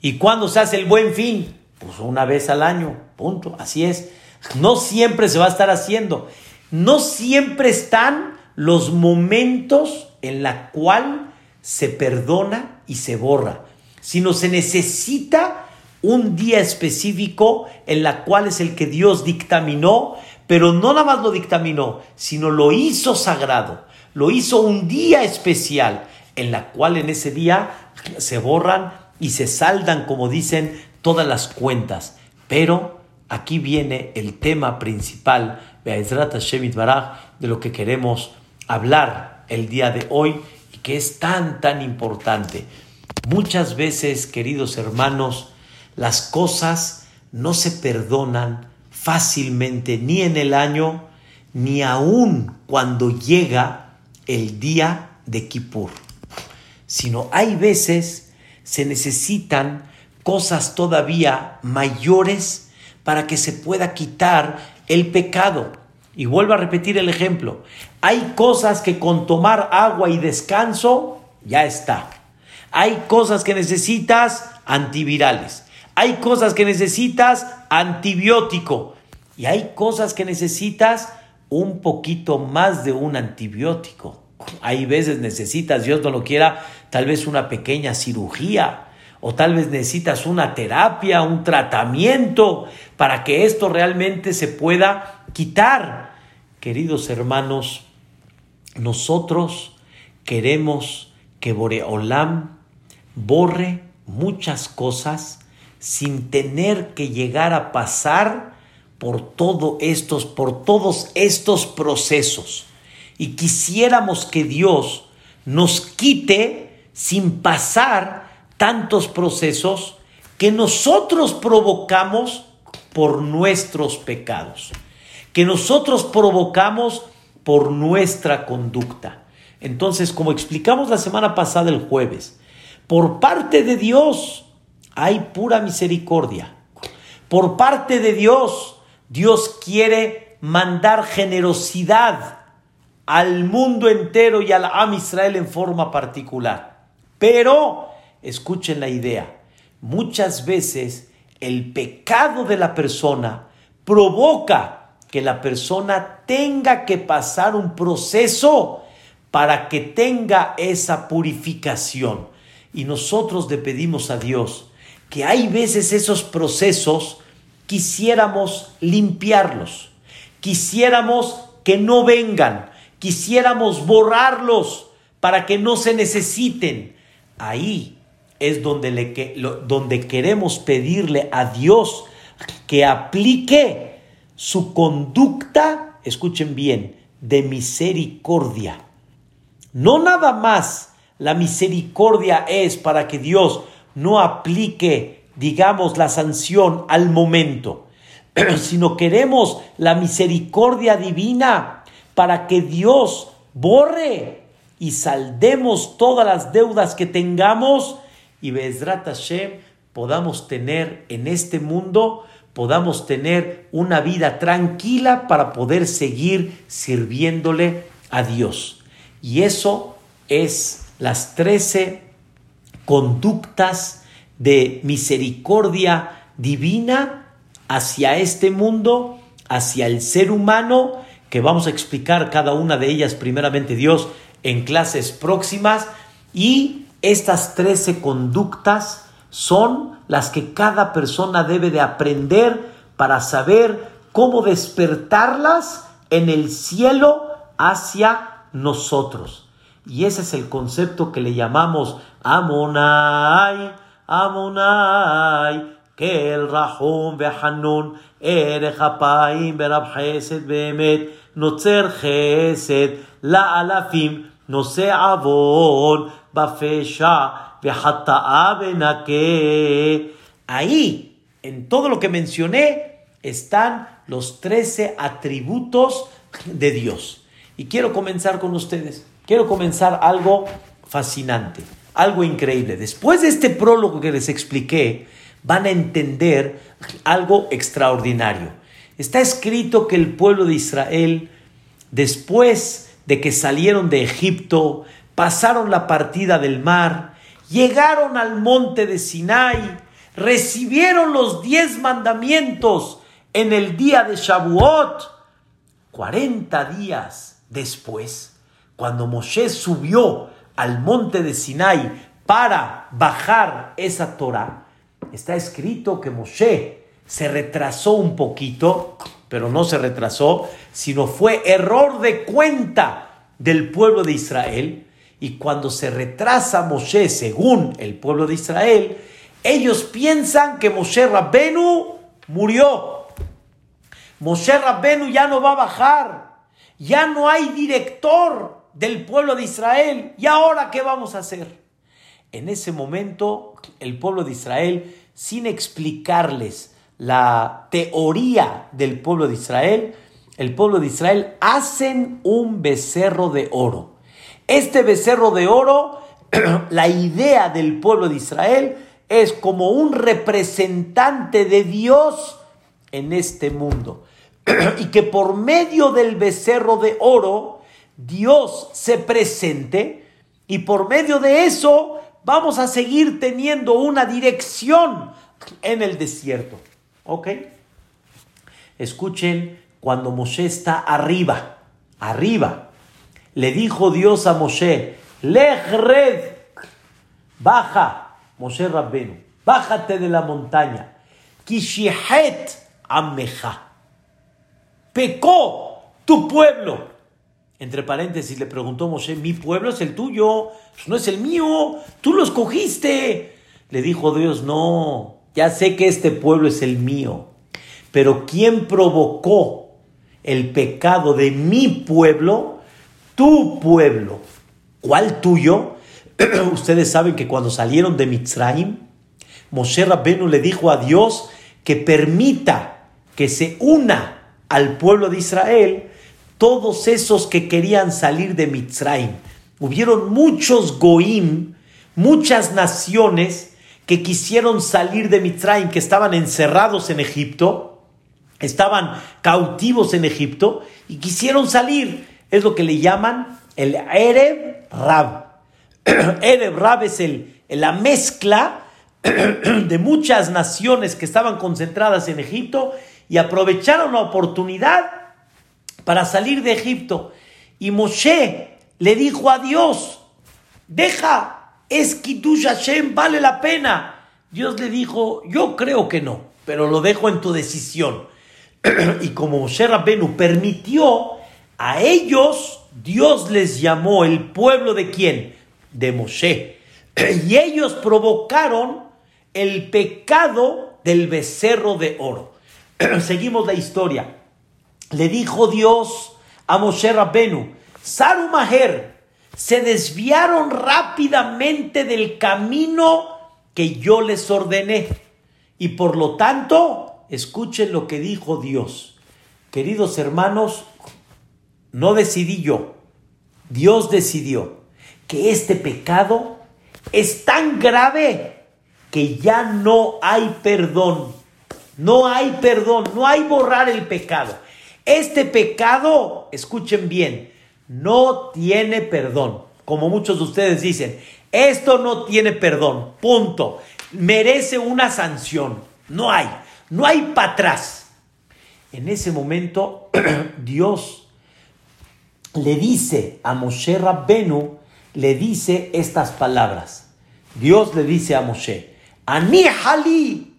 ¿Y cuándo se hace el buen fin? Pues una vez al año, punto, así es. No siempre se va a estar haciendo. No siempre están los momentos en la cual se perdona y se borra, sino se necesita un día específico en la cual es el que Dios dictaminó, pero no nada más lo dictaminó, sino lo hizo sagrado lo hizo un día especial en la cual en ese día se borran y se saldan, como dicen, todas las cuentas. Pero aquí viene el tema principal de lo que queremos hablar el día de hoy y que es tan, tan importante. Muchas veces, queridos hermanos, las cosas no se perdonan fácilmente ni en el año, ni aún cuando llega el día de Kippur, sino hay veces se necesitan cosas todavía mayores para que se pueda quitar el pecado. Y vuelvo a repetir el ejemplo. Hay cosas que con tomar agua y descanso ya está. Hay cosas que necesitas antivirales. Hay cosas que necesitas antibiótico. Y hay cosas que necesitas un poquito más de un antibiótico. Hay veces necesitas, Dios no lo quiera, tal vez una pequeña cirugía o tal vez necesitas una terapia, un tratamiento para que esto realmente se pueda quitar. Queridos hermanos, nosotros queremos que Boreolam borre muchas cosas sin tener que llegar a pasar por todo estos, por todos estos procesos. Y quisiéramos que Dios nos quite sin pasar tantos procesos que nosotros provocamos por nuestros pecados, que nosotros provocamos por nuestra conducta. Entonces, como explicamos la semana pasada el jueves, por parte de Dios hay pura misericordia. Por parte de Dios, Dios quiere mandar generosidad al mundo entero y al Am Israel en forma particular. Pero, escuchen la idea, muchas veces el pecado de la persona provoca que la persona tenga que pasar un proceso para que tenga esa purificación. Y nosotros le pedimos a Dios que hay veces esos procesos quisiéramos limpiarlos, quisiéramos que no vengan, quisiéramos borrarlos para que no se necesiten. Ahí es donde, le, donde queremos pedirle a Dios que aplique su conducta, escuchen bien, de misericordia. No nada más la misericordia es para que Dios no aplique, digamos, la sanción al momento, [CLEARS THROAT] sino queremos la misericordia divina para que Dios borre y saldemos todas las deudas que tengamos y Bezrat Hashem podamos tener en este mundo, podamos tener una vida tranquila para poder seguir sirviéndole a Dios. Y eso es las trece conductas de misericordia divina hacia este mundo, hacia el ser humano, que vamos a explicar cada una de ellas primeramente Dios en clases próximas y estas trece conductas son las que cada persona debe de aprender para saber cómo despertarlas en el cielo hacia nosotros. Y ese es el concepto que le llamamos Amonai, Amonai, que el Rahum Behanun, Erech Apaim Berab Chesed Bemet, Notzer Chesed, La Alafim, Nose Avon, Bafesha, Behataa Benake. Ahí, en todo lo que mencioné, están los trece atributos de Dios. Y quiero comenzar con ustedes. Quiero comenzar algo fascinante, algo increíble. Después de este prólogo que les expliqué, van a entender algo extraordinario. Está escrito que el pueblo de Israel, después de que salieron de Egipto, pasaron la partida del mar, llegaron al monte de Sinai, recibieron los diez mandamientos en el día de Shavuot. Cuarenta días después, cuando Moshe subió al monte de Sinai para bajar esa Torah, está escrito que Moshe se retrasó un poquito, pero no se retrasó, sino fue error de cuenta del pueblo de Israel. Y cuando se retrasa Moshe según el pueblo de Israel, ellos piensan que Moshe Rabbenu murió. Moshe Rabbenu ya no va a bajar ya no hay director del pueblo de Israel. ¿Y ahora qué vamos a hacer? En ese momento, el pueblo de Israel, sin explicarles la teoría del pueblo de Israel, el pueblo de Israel hacen un becerro de oro. Este becerro de oro, [CLEARS THROAT] la idea del pueblo de Israel es como un representante de Dios en este mundo. [CLEARS THROAT] y que por medio del becerro de oro, Dios se presente y por medio de eso vamos a seguir teniendo una dirección en el desierto. ¿Ok? Escuchen cuando Moshe está arriba, arriba, le dijo Dios a Moshe, Lech baja, Moshe Rabbenu, bájate de la montaña, Kishihet Ameja, pecó tu pueblo. Entre paréntesis le preguntó Moshe, mi pueblo es el tuyo, no es el mío, tú lo escogiste. Le dijo Dios, no, ya sé que este pueblo es el mío, pero ¿quién provocó el pecado de mi pueblo? Tu pueblo. ¿Cuál tuyo? [CLEARS THROAT] Ustedes saben que cuando salieron de Mitzrayim, Moshe Rabbenu le dijo a Dios que permita que se una al pueblo de Israel todos esos que querían salir de Mitzrayim. Hubieron muchos goim, muchas naciones que quisieron salir de Mitzrayim, que estaban encerrados en Egipto, estaban cautivos en Egipto y quisieron salir. Es lo que le llaman el Ereb Rab. [CLEARS THROAT] Ereb Rab es el, la mezcla [CLEARS THROAT] de muchas naciones que estaban concentradas en Egipto y aprovecharon la oportunidad para salir de Egipto. Y Moshe le dijo a Dios, deja, es Kiddush Hashem, vale la pena. Dios le dijo, yo creo que no, pero lo dejo en tu decisión. [CLEARS THROAT] y como Moshe Rabbenu permitió, a ellos Dios les llamó el pueblo de quién? De Moshe. [CLEARS THROAT] y ellos provocaron el pecado del becerro de oro. [CLEARS THROAT] Seguimos la historia le dijo Dios a Moshe Rabbenu, Saru Maher, se desviaron rápidamente del camino que yo les ordené. Y por lo tanto, escuchen lo que dijo Dios. Queridos hermanos, no decidí yo, Dios decidió que este pecado es tan grave que ya no hay perdón. No hay perdón, no hay borrar el pecado. Este pecado, escuchen bien, no tiene perdón. Como muchos de ustedes dicen, esto no tiene perdón, punto. Merece una sanción. No hay, no hay para atrás. En ese momento, [CLEARS THROAT] Dios le dice a Moshe Rabbenu, le dice estas palabras. Dios le dice a Moshe, Aníjali,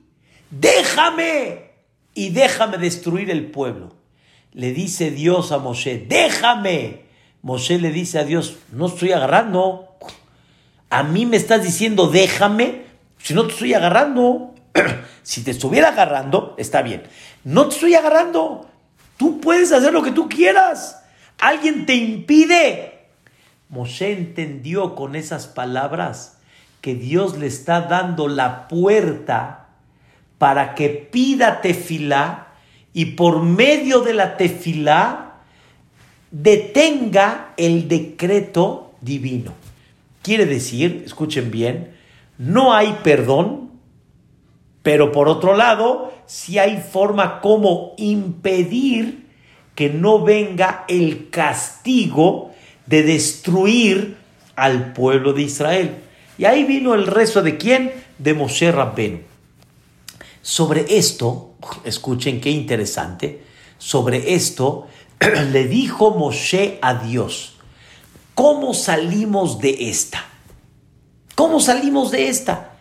déjame y déjame destruir el pueblo le dice Dios a Moshe, déjame. Moshe le dice a Dios, no estoy agarrando. A mí me estás diciendo, déjame, si no te estoy agarrando. [CLEARS THROAT] si te estuviera agarrando, está bien. No te estoy agarrando. Tú puedes hacer lo que tú quieras. Alguien te impide. Moshe entendió con esas palabras que Dios le está dando la puerta para que pida tefilá y por medio de la tefilá detenga el decreto divino. Quiere decir, escuchen bien, no hay perdón, pero por otro lado, si hay forma como impedir que no venga el castigo de destruir al pueblo de Israel. Y ahí vino el rezo de quién? De Moshe Rabbenu. Sobre esto, escuchen qué interesante, sobre esto [CLEARS THROAT] le dijo Moshe a Dios, ¿cómo salimos de esta? ¿Cómo salimos de esta?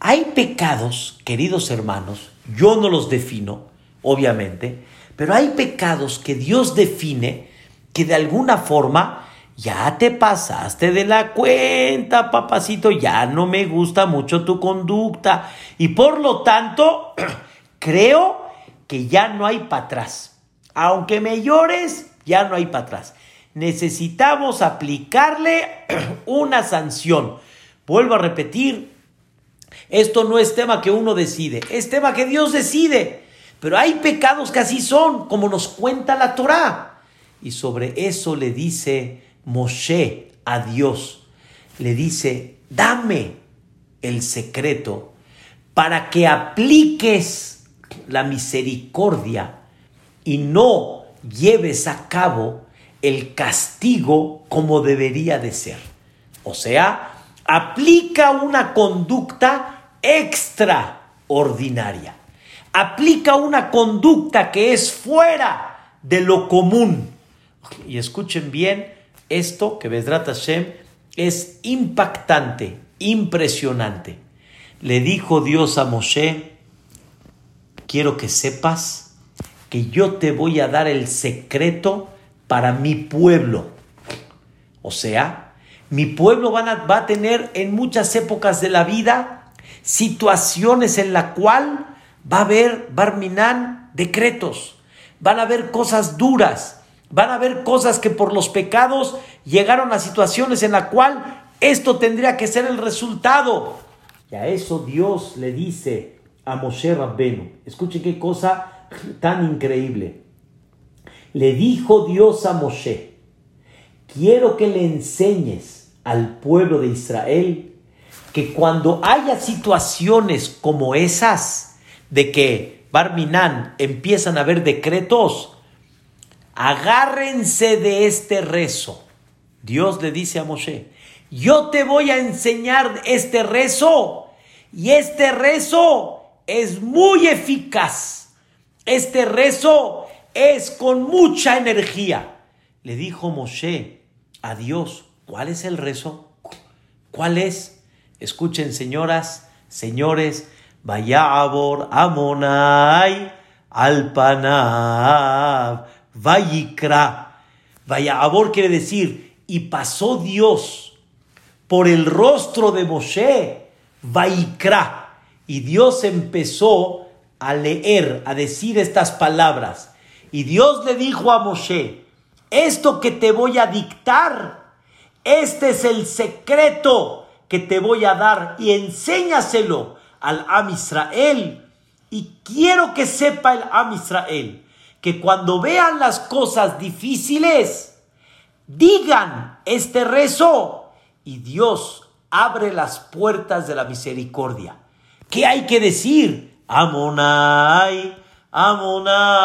Hay pecados, queridos hermanos, yo no los defino, obviamente, pero hay pecados que Dios define que de alguna forma ya te pasaste de la cuenta, papacito, ya no me gusta mucho tu conducta y por lo tanto [CLEARS THROAT] creo que ya no hay para atrás. Aunque me llores, ya no hay para atrás. Necesitamos aplicarle [CLEARS THROAT] una sanción. Vuelvo a repetir, esto no es tema que uno decide, es tema que Dios decide. Pero hay pecados que así son, como nos cuenta la Torá. Y sobre eso le dice Moshe a Dios. Le dice, dame el secreto para que apliques la misericordia y no lleves a cabo el castigo como debería de ser. O sea, aplica una conducta extraordinaria. Aplica una conducta que es fuera de lo común. Y escuchen bien, esto que Vedrat Hashem es impactante, impresionante. Le dijo Dios a Moshe, quiero que sepas que yo te voy a dar el secreto para mi pueblo. O sea, mi pueblo va a tener en muchas épocas de la vida situaciones en la cual va a haber Barminan decretos, van a haber cosas duras, van a haber cosas que por los pecados llegaron a situaciones en la cual esto tendría que ser el resultado. Y a eso Dios le dice a Moshe Rabbenu, escuche qué cosa tan increíble. Le dijo Dios a Moshe, quiero que le enseñes al pueblo de Israel que cuando haya situaciones como esas, de que Barminan empiezan a haber decretos, agárrense de este rezo. Dios le dice a Moshe, yo te voy a enseñar este rezo y este rezo es muy eficaz. Este rezo es con mucha energía. Le dijo Moshe a Dios, ¿cuál es el rezo? ¿Cuál es? Escuchen, señoras, señores, Vayabor Amonai Alpanav Vayikra. Vayabor quiere decir, y pasó Dios por el rostro de Moshe, Vayikra. Y Dios empezó a leer, a decir estas palabras. Y Dios le dijo a Moshe, esto que te voy a dictar, este es el secreto que te voy a dar y enséñaselo al Am Israel. Y quiero que sepa el Am Israel que cuando vean las cosas difíciles, digan este rezo y Dios abre las puertas de la misericordia. ¿Qué hay que decir? Amonai, Amonai,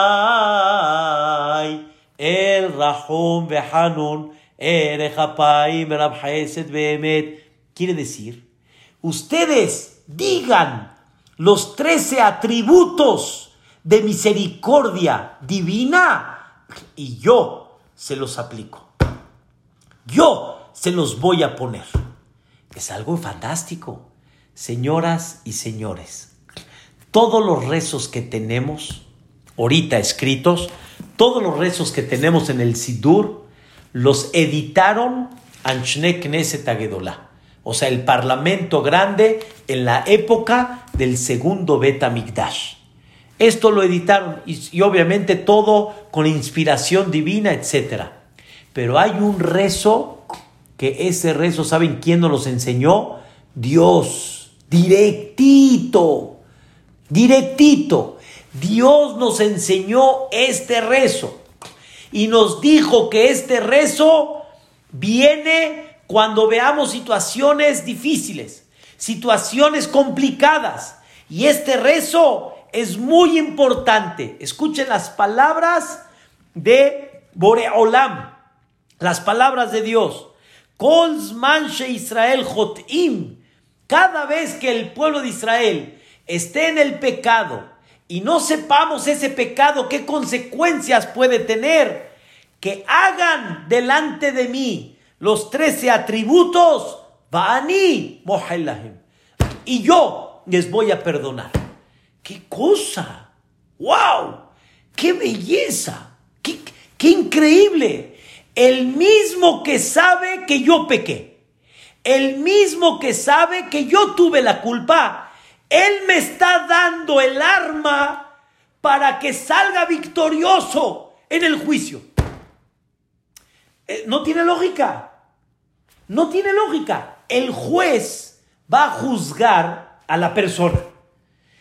el Rahum Behanun, Erechapaim, Behemet. Quiere decir, ustedes digan los trece atributos de misericordia divina y yo se los aplico. Yo se los voy a poner. Es algo fantástico. Señoras y señores, todos los rezos que tenemos ahorita escritos, todos los rezos que tenemos en el Sidur, los editaron Anshne Knesset Agedolá. O sea, el parlamento grande en la época del segundo Bet Migdash. Esto lo editaron y, y, obviamente todo con inspiración divina, etc. Pero hay un rezo que ese rezo, ¿saben quién nos los enseñó? Dios, directito, directito. Dios nos enseñó este rezo y nos dijo que este rezo viene cuando veamos situaciones difíciles, situaciones complicadas. Y este rezo es muy importante. Escuchen las palabras de Boreolam, las palabras de Dios. Manche Israel Jotim. Cada vez que el pueblo de Israel esté en el pecado y no sepamos ese pecado, qué consecuencias puede tener, que hagan delante de mí los trece atributos. Y yo les voy a perdonar. ¡Qué cosa! ¡Wow! ¡Qué belleza! ¡Qué, qué increíble! El mismo que sabe que yo pequé. El mismo que sabe que yo tuve la culpa. Él me está dando el arma para que salga victorioso en el juicio. Eh, no tiene lógica. No tiene lógica. El juez va a juzgar a la persona.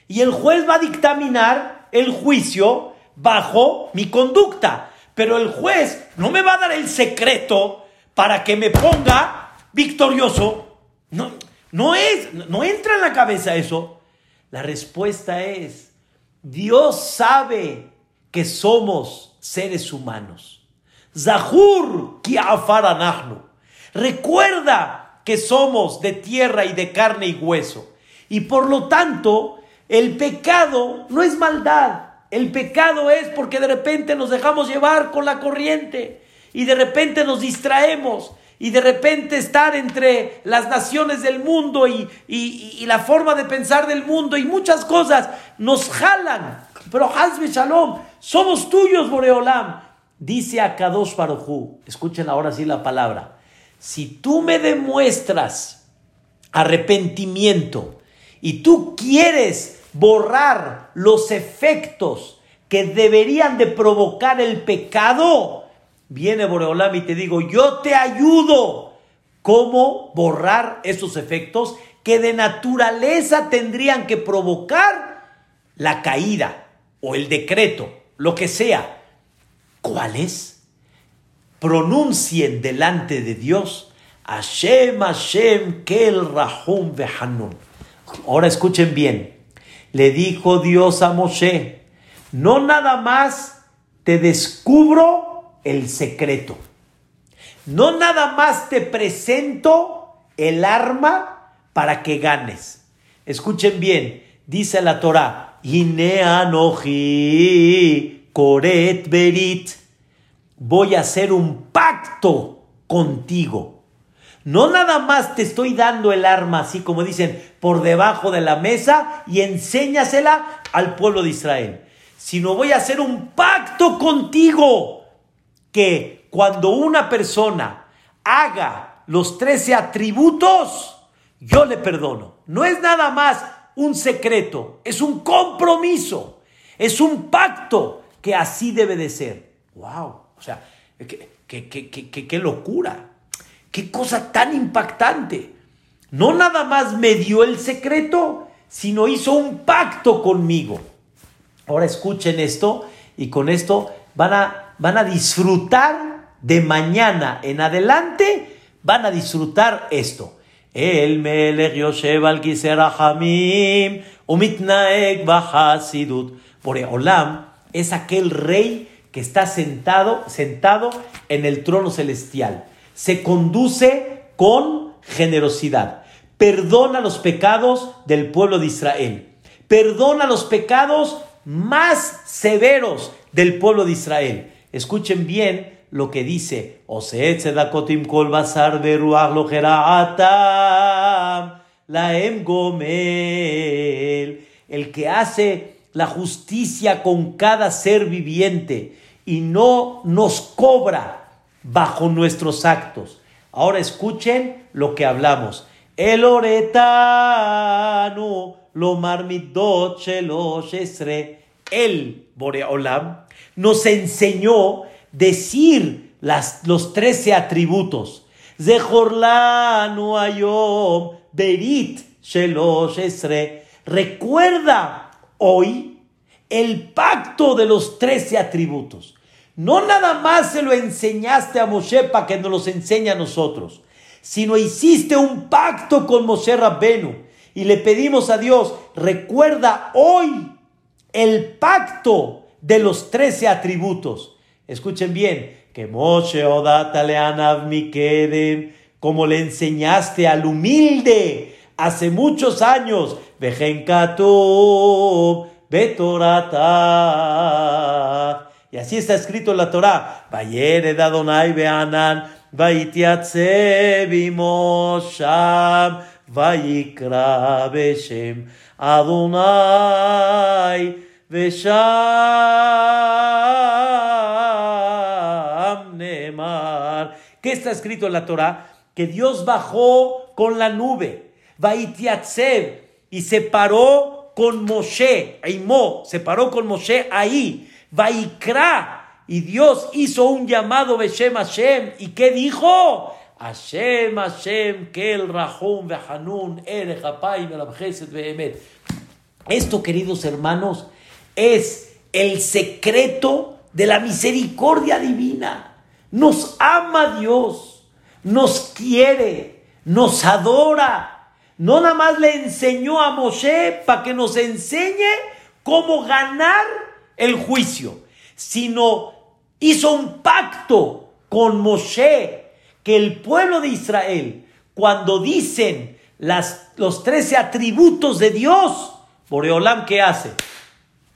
Y el juez va a dictaminar el juicio bajo mi conducta. Pero el juez no me va a dar el secreto para que me ponga victorioso. No, no es, no entra en la cabeza eso. La respuesta es, Dios sabe que somos seres humanos. Zahur ki Recuerda que somos de tierra y de carne y hueso. Y por lo tanto, el pecado no es maldad. El pecado es porque de repente nos dejamos llevar con la corriente y de repente nos distraemos y de repente estar entre las naciones del mundo y, la forma de pensar del mundo y muchas cosas nos jalan. Pero Hazbe Shalom, somos tuyos, Boreolam. Dice a Kadosh Barujú, escuchen ahora sí la palabra. Si tú me demuestras arrepentimiento y tú quieres borrar los efectos que deberían de provocar el pecado, viene Boreolam y te digo, yo te ayudo. ¿Cómo borrar esos efectos que de naturaleza tendrían que provocar la caída o el decreto, lo que sea? ¿Cuál es? Pronuncien delante de Dios, Hashem, Hashem, Kel, Rahum, Behanun. Ahora escuchen bien. Le dijo Dios a Moshe, no nada más te descubro el secreto. No nada más te presento el arma para que ganes. Escuchen bien, dice la Torah, Koret Berit, voy a hacer un pacto contigo. No nada más te estoy dando el arma, así como dicen, por debajo de la mesa y enséñasela al pueblo de Israel, sino voy a hacer un pacto contigo que cuando una persona haga los trece atributos, yo le perdono. No es nada más un secreto, es un compromiso, es un pacto que así debe de ser. ¡Wow! O sea, qué, qué locura, qué cosa tan impactante. No nada más me dio el secreto, sino hizo un pacto conmigo. Ahora escuchen esto y con esto van a van a disfrutar de mañana en adelante, van a disfrutar esto. El Melech Yoshev al Hamim, Umitnaek Bahasidut. Por Olam es aquel rey que está sentado, sentado en el trono celestial. Se conduce con generosidad. Perdona los pecados del pueblo de Israel. Perdona los pecados más severos del pueblo de Israel. Escuchen bien lo que dice, Laem Gomel, el que hace la justicia con cada ser viviente y no nos cobra bajo nuestros actos. Ahora escuchen lo que hablamos. El oretano, lo marmidot el Boreolam nos enseñó decir las, los trece atributos. Berit shelosh esre. Recuerda hoy el pacto de los trece atributos. No nada más se lo enseñaste a Moshe para que nos los enseñe a nosotros, sino hiciste un pacto con Moshe Rabbenu y le pedimos a Dios, recuerda hoy el pacto de los trece atributos. Escuchen bien, que Moshe Leanav Mikedem, como le enseñaste al humilde hace muchos años, Betorata. Y así está escrito en la Torah. Vayere Dadonai Beanan, Vaitiatse Bimosham, Vayikra Beshem, Adonai. Vesham Nemar. ¿Qué está escrito en la Torah? Que Dios bajó con la nube, Vaitiatsev, y se paró con Moshe, Aimó, se paró con Moshe ahí, Vaikra, y Dios hizo un llamado Beshem Hashem. ¿Y qué dijo? Hashem, Hashem, Kel, Rahum, Behanun, Erech, Behemet. Esto, queridos hermanos, es el secreto de la misericordia divina. Nos ama Dios, nos quiere, nos adora. No nada más le enseñó a Moshe para que nos enseñe cómo ganar el juicio, sino hizo un pacto con Moshe que el pueblo de Israel, cuando dicen las, los trece atributos de Dios, Boreolam, ¿qué hace?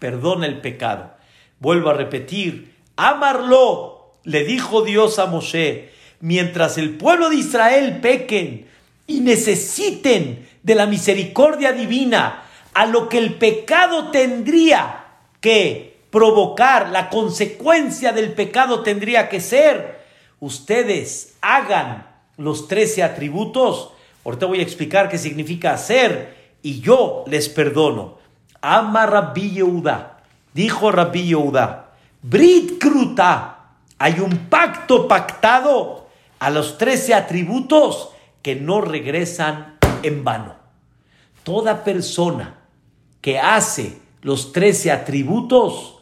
Perdona el pecado. Vuelvo a repetir, amarlo, le dijo Dios a Moshe, mientras el pueblo de Israel pequen y necesiten de la misericordia divina, a lo que el pecado tendría que provocar, la consecuencia del pecado tendría que ser, ustedes hagan los trece atributos. Ahorita voy a explicar qué significa hacer y yo les perdono. Ama Rabbi Yehuda, dijo Rabbi Yehuda, Brit Kruta, hay un pacto pactado a los trece atributos que no regresan en vano. Toda persona que hace los trece atributos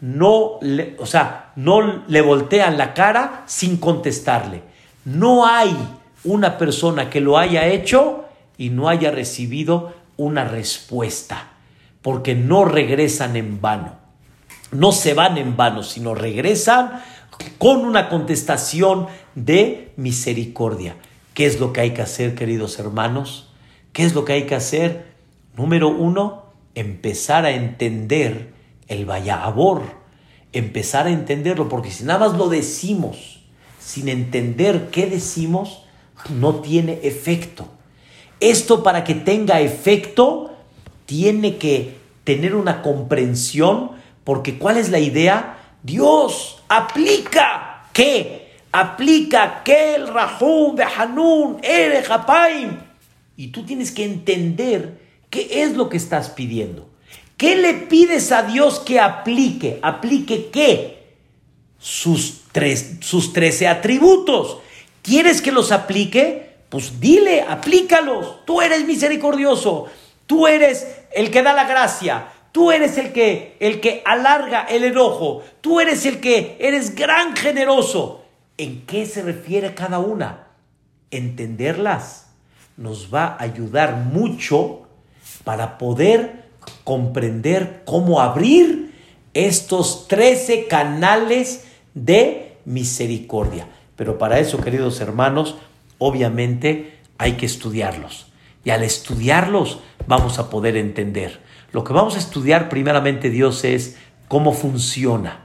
no le, o sea, no le voltean la cara sin contestarle. No hay una persona que lo haya hecho y no haya recibido una respuesta, porque no regresan en vano. No se van en vano, sino regresan con una contestación de misericordia. ¿Qué es lo que hay que hacer, queridos hermanos? ¿Qué es lo que hay que hacer? Número uno, empezar a entender el Vayabor, empezar a entenderlo, porque si nada más lo decimos sin entender qué decimos, no tiene efecto. Esto para que tenga efecto, tiene que tener una comprensión, porque ¿cuál es la idea? Dios aplica qué? Aplica que el Rahum, Behanun, Ere, Y tú tienes que entender ¿Qué es lo que estás pidiendo? ¿Qué le pides a Dios que aplique? ¿Aplique qué? Sus, tres, sus 13 atributos. ¿Quieres que los aplique? Pues dile, aplícalos. Tú eres misericordioso. Tú eres el que da la gracia. Tú eres el que, el que alarga el enojo. Tú eres el que eres gran generoso. ¿En qué se refiere cada una? Entenderlas nos va a ayudar mucho para poder comprender cómo abrir estos 13 canales de misericordia. Pero para eso, queridos hermanos, obviamente hay que estudiarlos. Y al estudiarlos vamos a poder entender. Lo que vamos a estudiar primeramente, Dios, es cómo funciona.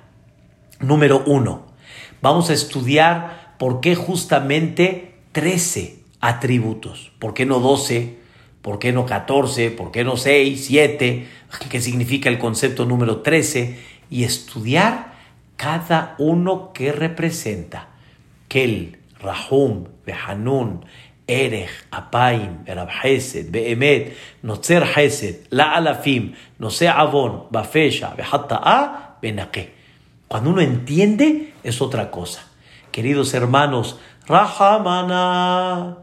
Número uno, vamos a estudiar por qué justamente 13 atributos. ¿Por qué no 12? ¿Por qué no 14? ¿Por qué no 6, 7? ¿Qué significa el concepto número 13? Y estudiar cada uno que representa. Kel, Rahum, Behanun, Erech, Apaim, Erab Hesed, Notzer Hesed, La Alafim, Nose Avon, Bafesha, Behatta'a, Benake. Cuando uno entiende, es otra cosa. Queridos hermanos, Rahamana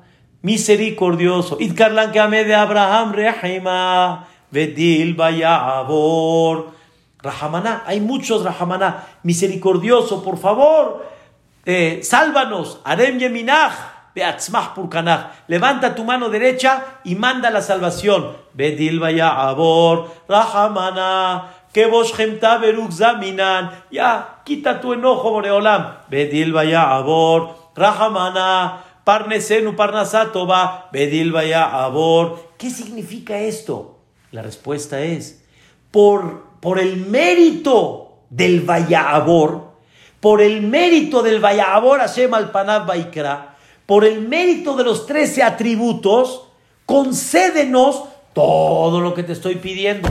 misericordioso. Idkarlan que de Abraham rehima, vedil abor. Rahamaná, hay muchos Rahamaná. Misericordioso, por favor, eh, sálvanos. Arem yeminach, beatzmach purkanach. Levanta tu mano derecha y manda la salvación. Vedil abor, Rahamaná. Que vos beruk zaminan. Ya, quita tu enojo, Boreolam. Vedil abor, Rahamaná. Parnesenu Parnasatoba, Bedil Vaya Abor. ¿Qué significa esto? La respuesta es, por, por el mérito del Vaya Abor, por el mérito del Vaya Abor Hashem al por el mérito de los trece atributos, concédenos todo lo que te estoy pidiendo.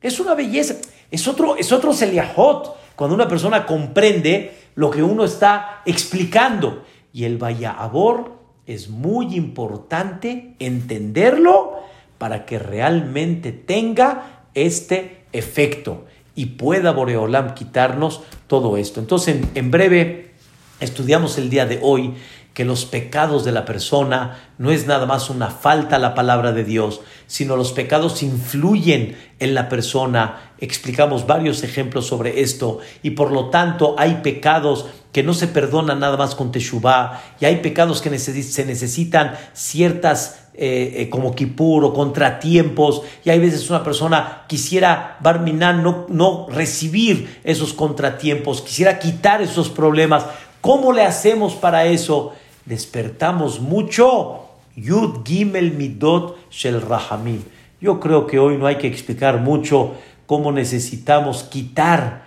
Es una belleza, es otro, es otro seliahot, cuando una persona comprende lo que uno está explicando. Y el Vayabor es muy importante entenderlo para que realmente tenga este efecto. y pueda Boreolam quitarnos todo esto. Entonces, en, breve, estudiamos el día de hoy que los pecados de la persona no es nada más una falta a la palabra de Dios, sino los pecados influyen en la persona. Explicamos varios ejemplos sobre esto y por lo tanto hay pecados que no se perdonan nada más con Teshuvah y hay pecados que se necesitan ciertas eh, eh, como Kippur o contratiempos, y hay veces una persona quisiera, Barminan, no, no recibir esos contratiempos, quisiera quitar esos problemas. ¿Cómo le hacemos para eso? Despertamos mucho. Yud Gimel Midot Shel Rahamim. Yo creo que hoy no hay que explicar mucho cómo necesitamos quitar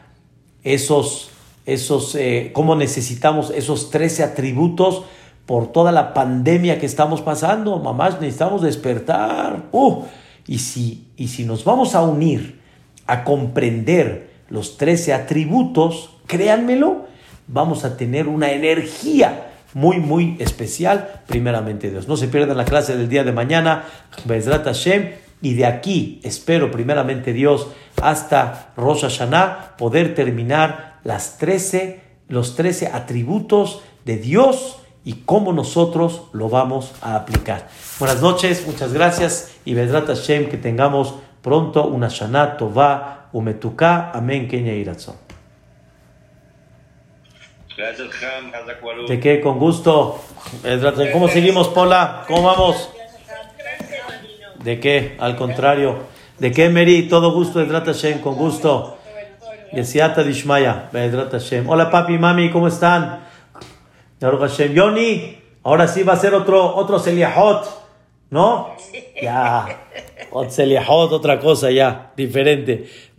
esos, esos, eh, cómo necesitamos esos 13 atributos por toda la pandemia que estamos pasando, mamás, necesitamos despertar. Uh, y, si, y si nos vamos a unir a comprender los 13 atributos, créanmelo, vamos a tener una energía muy, muy especial, primeramente Dios. No se pierdan la clase del día de mañana, Bezrat Hashem, y de aquí espero, primeramente Dios, hasta Rosh Hashanah, poder terminar las 13, los 13 atributos de Dios y cómo nosotros lo vamos a aplicar. Buenas noches, muchas gracias y Bedrat Hashem que tengamos pronto una Shana Tova Umetuka. Amén, Kenya Iratzon. ¿De qué? Con gusto. ¿Cómo seguimos, Pola? ¿Cómo vamos? ¿De qué? Al contrario. ¿De qué, Meri? Todo gusto, Bedrat Hashem, con gusto. Yesiata Dishmaya, Bedrat Hashem. Hola, papi, mami, ¿cómo están? Hashem. Yoni, ahora sí va a ser otro, otro Seliahot, ¿no? Ya, Seliahot, otra cosa ya, diferente.